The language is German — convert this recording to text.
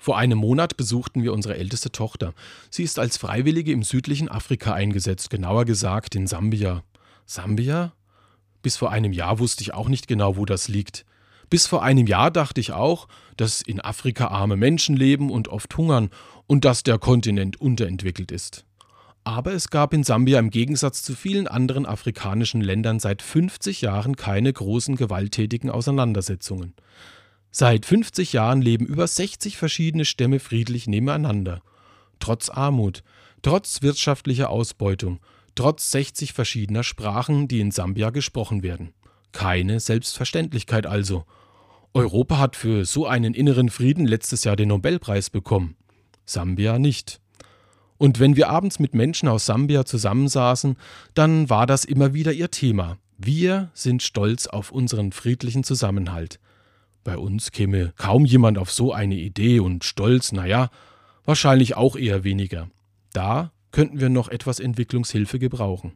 Vor einem Monat besuchten wir unsere älteste Tochter. Sie ist als Freiwillige im südlichen Afrika eingesetzt, genauer gesagt in Sambia. Sambia? Bis vor einem Jahr wusste ich auch nicht genau, wo das liegt. Bis vor einem Jahr dachte ich auch, dass in Afrika arme Menschen leben und oft hungern und dass der Kontinent unterentwickelt ist. Aber es gab in Sambia im Gegensatz zu vielen anderen afrikanischen Ländern seit 50 Jahren keine großen gewalttätigen Auseinandersetzungen. Seit 50 Jahren leben über 60 verschiedene Stämme friedlich nebeneinander. Trotz Armut, trotz wirtschaftlicher Ausbeutung, trotz 60 verschiedener Sprachen, die in Sambia gesprochen werden. Keine Selbstverständlichkeit also. Europa hat für so einen inneren Frieden letztes Jahr den Nobelpreis bekommen. Sambia nicht. Und wenn wir abends mit Menschen aus Sambia zusammensaßen, dann war das immer wieder ihr Thema. Wir sind stolz auf unseren friedlichen Zusammenhalt. Bei uns käme kaum jemand auf so eine Idee und Stolz, naja, wahrscheinlich auch eher weniger. Da könnten wir noch etwas Entwicklungshilfe gebrauchen.